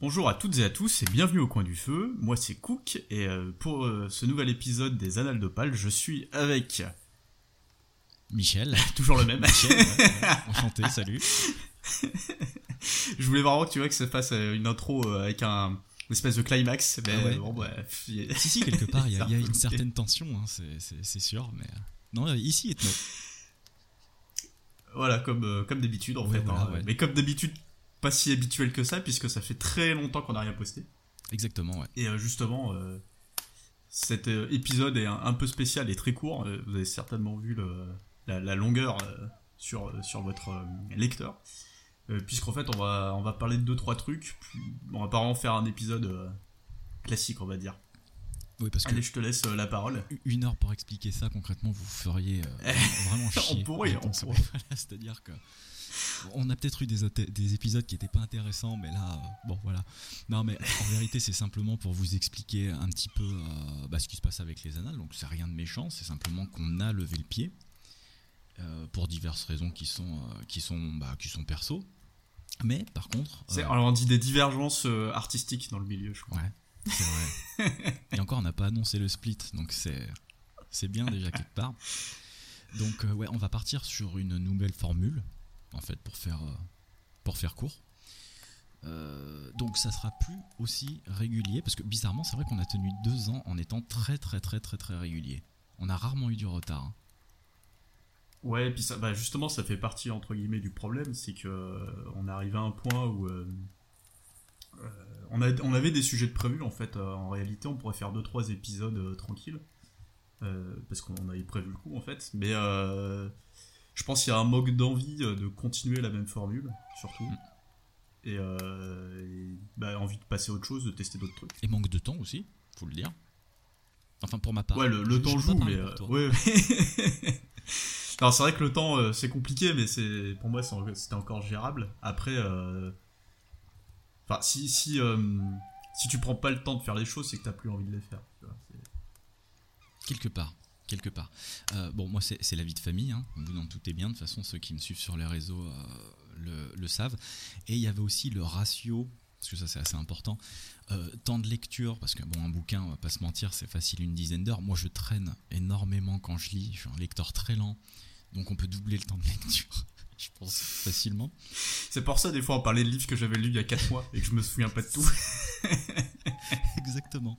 Bonjour à toutes et à tous et bienvenue au coin du feu. Moi c'est Cook et euh, pour euh, ce nouvel épisode des Annales d'Opale, je suis avec Michel. toujours le même. Michel, ouais, ouais. enchanté, salut. je voulais vraiment que tu vois que ça fasse euh, une intro avec un une espèce de climax, mais Ah ouais. bon bref. il- Si, si, quelque part, il y, a- y a une certaine tension, hein, c'est- sûr, mais... Non, ici et non. Voilà, comme, comme d'habitude en fait. voilà, hein. Mais comme d'habitude, pas si habituel que ça, puisque ça fait très longtemps qu'on n'a rien posté. Exactement, ouais. Et euh, justement, euh, cet euh, épisode est un, un peu spécial et très court. Vous avez certainement vu le- la, la longueur sur, sur votre lecteur. Puisqu'en fait, on va, on va parler de deux trois trucs. Puis, on va pas vraiment faire un épisode classique, on va dire. Oui, parce que Allez, je te laisse la parole. une heure pour expliquer ça, concrètement, vous feriez euh, vraiment On chier. pourrait, je on pourrait. Voilà, C'est-à-dire que... On a peut-être eu des, épisodes qui n'étaient pas intéressants, mais là, euh, bon voilà. Non, mais en vérité, c'est simplement pour vous expliquer un petit peu euh, bah, ce qui se passe avec les annales. Donc, c'est rien de méchant, c'est simplement qu'on a levé le pied euh, pour diverses raisons qui sont, euh, qui sont, bah, qui sont perso. Mais par contre, Alors, on dit des divergences artistiques dans le milieu, je crois. ouais, c'est vrai. Et encore, on n'a pas annoncé le split, donc c'est c'est bien déjà quelque part. Donc ouais, on va partir sur une nouvelle formule, en fait, pour faire euh, pour faire court. Euh, donc ça sera plus aussi régulier parce que bizarrement c'est vrai qu'on a tenu deux ans en étant très très très très très régulier. On a rarement eu du retard. hein. Ouais, et puis ça, bah justement, ça fait partie entre guillemets du problème, c'est que euh, on est arrivé à un point où euh, on, avait des sujets de prévus en fait. en réalité, on pourrait faire deux trois épisodes tranquilles parce qu'on avait prévu le coup en fait. Mais je pense qu'il y a un manque d'envie euh, de continuer la même formule, surtout. Mm. Et, euh, et, bah, envie de passer à autre chose, de tester d'autres trucs. Et manque de temps aussi, faut le dire. Enfin pour ma part. Ouais, le, temps joue, mais. euh, ouais, ouais. non, c'est vrai que le temps, euh, c'est compliqué, mais c'est pour moi, c'était encore gérable. Après, euh, enfin, si, si, euh, si tu prends pas le temps de faire les choses, c'est que t'as plus envie de les faire. tu vois, c'est- Quelque part, quelque part. Euh, bon, moi, c'est la vie de famille, hein. vous en doutez bien, de toute façon, ceux qui me suivent sur les réseaux euh, le, le savent. Et il y avait aussi le ratio, parce que ça, c'est assez important, euh, temps de lecture, parce que, bon, un bouquin, on va pas se mentir, c'est facile une dizaine d'heures. Moi, je traîne énormément quand je lis, je suis un lecteur très lent, donc on peut doubler le temps de lecture, je pense, facilement. C'est pour ça, des fois, on parlait de livres que j'avais lus il y a 4 mois et que je me souviens pas de tout. Exactement,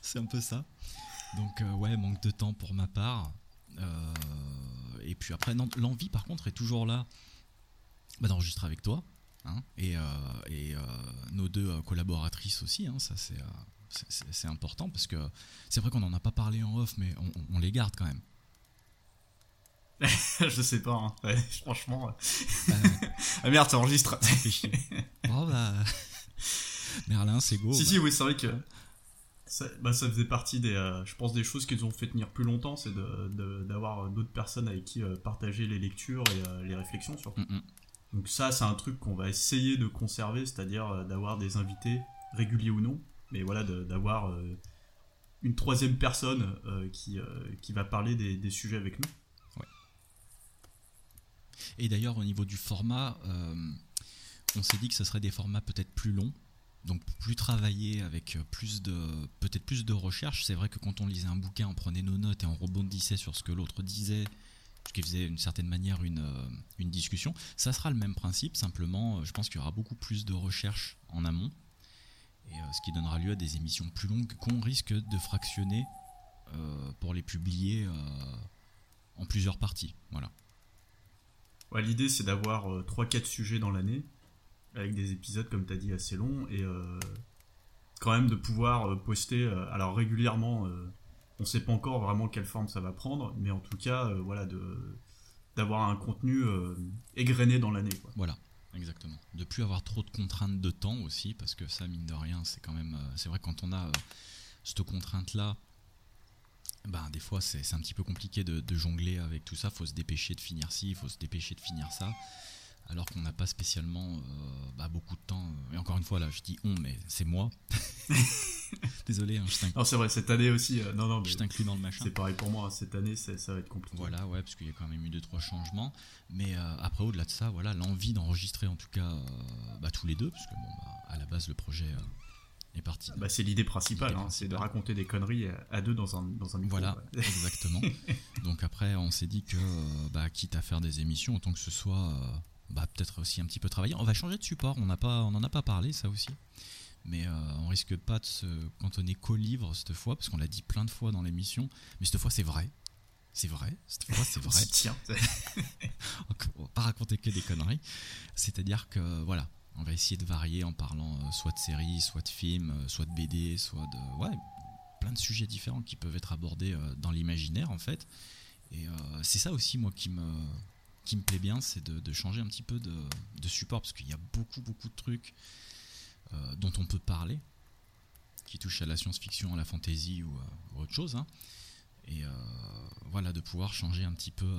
c'est un peu ça. Donc euh, ouais, manque de temps pour ma part. Euh, et puis après, l'envie par contre est toujours là bah, d'enregistrer avec toi. hein, et euh, et, nos deux collaboratrices aussi, hein, ça c'est, important parce que c'est vrai qu'on n'en a pas parlé en off, mais on, les garde quand même. je sais pas, hein. Ouais, franchement. Euh, Ah merde, chier. Bon, bah, Merlin, c'est go. si, bah. si, oui, c'est vrai que ça, bah, ça faisait partie des, euh, je pense, des choses qui nous ont fait tenir plus longtemps, c'est d'avoir d'autres personnes avec qui euh, partager les lectures et euh, les réflexions surtout. Mm, mm. Donc ça, c'est un truc qu'on va essayer de conserver, c'est-à-dire euh, d'avoir des invités, réguliers ou non, mais voilà, d'avoir euh, une troisième personne euh, qui, euh, qui va parler des, des sujets avec nous. Et d'ailleurs, au niveau du format, euh, on s'est dit que ce serait des formats peut-être plus longs, donc plus travaillés avec euh, plus de peut-être plus de recherche. C'est vrai que quand on lisait un bouquin, on prenait nos notes et on rebondissait sur ce que l'autre disait, ce qui faisait d'une certaine manière une, euh, une discussion. Ça sera le même principe, simplement, euh, je pense qu'il y aura beaucoup plus de recherche en amont, et euh, ce qui donnera lieu à des émissions plus longues qu'on risque de fractionner euh, pour les publier euh, en plusieurs parties. Voilà. L'idée, c'est d'avoir 3-4 sujets dans l'année, avec des épisodes, comme tu as dit, assez longs, et euh, quand même de pouvoir euh, poster, euh, alors régulièrement, on sait pas encore vraiment quelle forme ça va prendre, mais en tout cas, voilà, de d'avoir un contenu égrené dans l'année. Voilà, exactement. De plus avoir trop de contraintes de temps aussi, parce que ça, mine de rien, c'est quand même. c'est vrai, quand on a cette contrainte-là, ben, des fois, c'est un petit peu compliqué de, jongler avec tout ça. faut se dépêcher de finir ci, il faut se dépêcher de finir ça. Alors qu'on n'a pas spécialement bah, beaucoup de temps. Et encore une fois, là, je dis on, mais c'est moi. Désolé, hein, je t'inclus. Non, c'est vrai, cette année aussi. non, non, je t'inclus dans le machin. C'est pareil pour moi, cette année, ça, va être compliqué. Voilà, ouais, parce qu'il y a quand même eu deux, trois changements. Mais après, au-delà de ça, voilà, l'envie d'enregistrer, en tout cas, bah, tous les deux, parce que, bon, bah, à la base, le projet est parti. Bah, c'est l'idée principale, hein, c'est de raconter des conneries à deux dans un, dans un micro. Voilà, exactement. Donc après, on s'est dit que, bah, quitte à faire des émissions, autant que ce soit bah, peut-être aussi un petit peu travailler. On va changer de support, on n'en a pas parlé, ça aussi. Mais euh, on risque pas de se cantonner qu'au livre cette fois, parce qu'on l'a dit plein de fois dans l'émission. Mais cette fois, c'est vrai. C'est vrai, cette fois c'est vrai. Tiens. on va pas raconter que des conneries. C'est-à-dire que voilà, on va essayer de varier en parlant euh, soit de séries, soit de films, euh, soit de BD, soit de ouais, plein de sujets différents qui peuvent être abordés dans l'imaginaire en fait. Et c'est ça aussi moi qui me qui me plaît bien, c'est de, changer un petit peu de, support parce qu'il y a beaucoup beaucoup de trucs euh, dont on peut parler qui touchent à la science-fiction, à la fantasy ou, euh, autre chose. Hein. Et euh, voilà, de pouvoir changer un petit peu.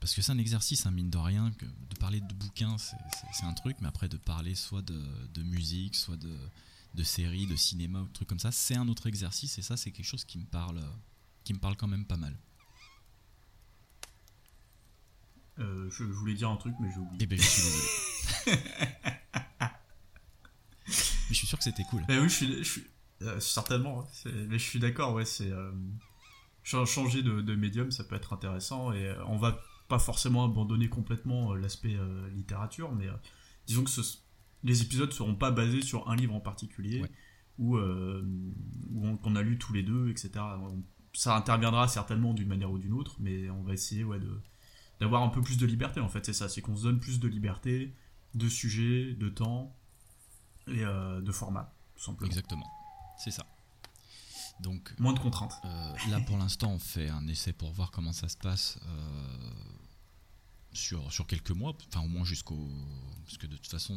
parce que c'est un exercice, hein, mine de rien, que de parler de bouquins, c'est un truc, mais après de parler soit de, musique, soit de, séries, de cinéma ou de trucs comme ça, c'est un autre exercice et ça, c'est quelque chose qui me parle, qui me parle quand même pas mal. Euh, je voulais dire un truc, mais j'ai oublié. Eh ben, je suis désolé. mais je suis sûr que c'était cool. Mais oui, je suis, je suis euh, certainement. Hein. Mais je suis d'accord, ouais, c'est euh, changer de, de, médium, ça peut être intéressant et on va pas forcément abandonner complètement l'aspect littérature, mais disons que ce, les épisodes seront pas basés sur un livre en particulier ou qu'on a lu tous les deux, etc. ça interviendra certainement d'une manière ou d'une autre, mais on va essayer, ouais, de d'avoir un peu plus de liberté en fait c'est ça. C'est qu'on se donne plus de liberté de sujets de temps et euh, de format tout simplement. Exactement. C'est ça. Donc moins de contraintes. euh, là pour l'instant on fait un essai pour voir comment ça se passe euh, sur, sur quelques mois enfin au moins jusqu'au parce que de toute façon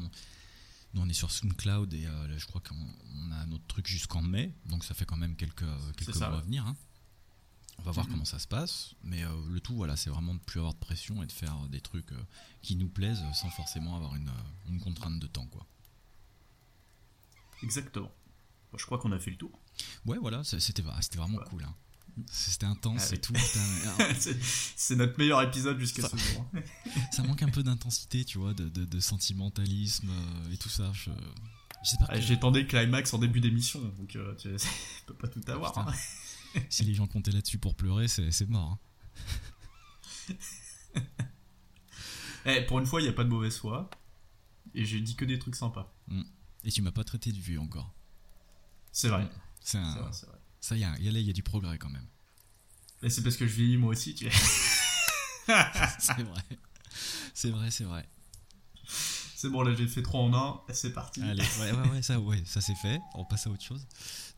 nous on est sur SoundCloud et là, je crois qu'on a notre truc jusqu'en mai donc ça fait quand même quelques, quelques mois à venir hein. Va voir mhm. comment ça se passe, mais euh, le tout, voilà, c'est vraiment de plus avoir de pression et de faire des trucs euh, qui nous plaisent sans forcément avoir une, euh, une contrainte de temps, quoi. Exactement. je crois qu'on a fait le tour. Ouais, voilà, c'était vraiment cool. Hein. C'était intense ah et tout. c'est notre meilleur épisode jusqu'à ce jour. Hein. ça manque un peu d'intensité, tu vois, de, de, sentimentalisme et tout ça. Je, ah, J'attendais climax en début d'émission, donc tu peux pas tout avoir. Hein. si les gens comptaient là-dessus pour pleurer, c'est mort. Hein. Eh, pour une fois, il n'y a pas de mauvaise foi. Et j'ai dit que des trucs sympas. Mm. Et tu m'as pas traité de vieux encore. C'est vrai. Mm. C'est vrai, Ça, il y a, y a du progrès quand même. C'est parce que je vieillis moi aussi, tu c'est vrai. C'est vrai, c'est vrai c'est bon, là j'ai fait 3 en 1, c'est parti. Allez, ouais, ouais, ouais, ça, ouais, ça c'est fait, on passe à autre chose.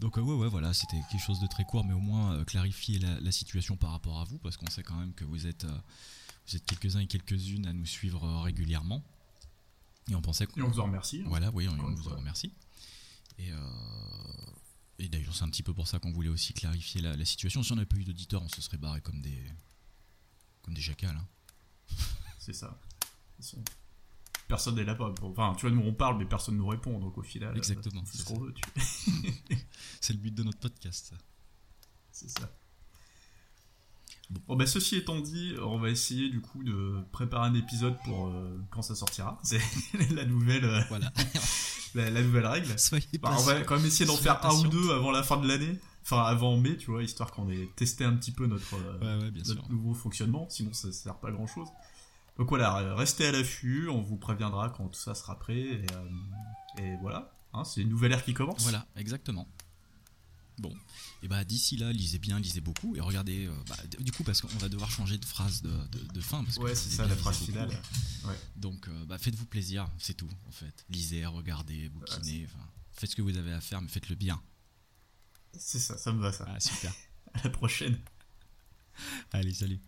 Donc, euh, ouais, ouais, voilà, c'était quelque chose de très court, mais au moins euh, clarifier la, situation par rapport à vous, parce qu'on sait quand même que vous êtes, euh, vous êtes quelques-uns et quelques-unes à nous suivre régulièrement. Et on pensait Et on vous en remercie. Hein. Voilà, oui, on, vous en remercie. Et, et d'ailleurs, c'est un petit peu pour ça qu'on voulait aussi clarifier la, situation. Si on n'avait pas eu d'auditeurs, on se serait barré comme des, comme des jacals. Hein. C'est ça personne n'est là. Enfin, tu vois, nous on parle, mais personne ne nous répond. Donc au final, exactement. C'est ce qu'on veut. c'est le but de notre podcast. C'est ça. Bon, ben ceci étant dit, on va essayer du coup de préparer un épisode pour euh, quand ça sortira. C'est la nouvelle. Euh, voilà. la, nouvelle règle. Bah, on va quand même essayer d'en faire un ou deux avant la fin de l'année. Enfin, avant mai, tu vois, histoire qu'on ait testé un petit peu notre, euh, notre nouveau fonctionnement. Sinon, ça ne sert pas à grand chose. Donc voilà, restez à l'affût, on vous préviendra quand tout ça sera prêt. Et, euh, voilà, hein, c'est une nouvelle ère qui commence. Voilà, exactement. Bon, et bah d'ici là, lisez bien, lisez beaucoup et regardez. Euh, bah, du coup, parce qu'on va devoir changer de phrase de, fin. Parce ouais, c'est ça la phrase finale. Donc, euh, bah, faites-vous plaisir, c'est tout en fait. Lisez, regardez, bouquinez, faites ce que vous avez à faire, mais faites-le bien. C'est ça, ça me va ça. Ah, super. à la prochaine. Allez, salut.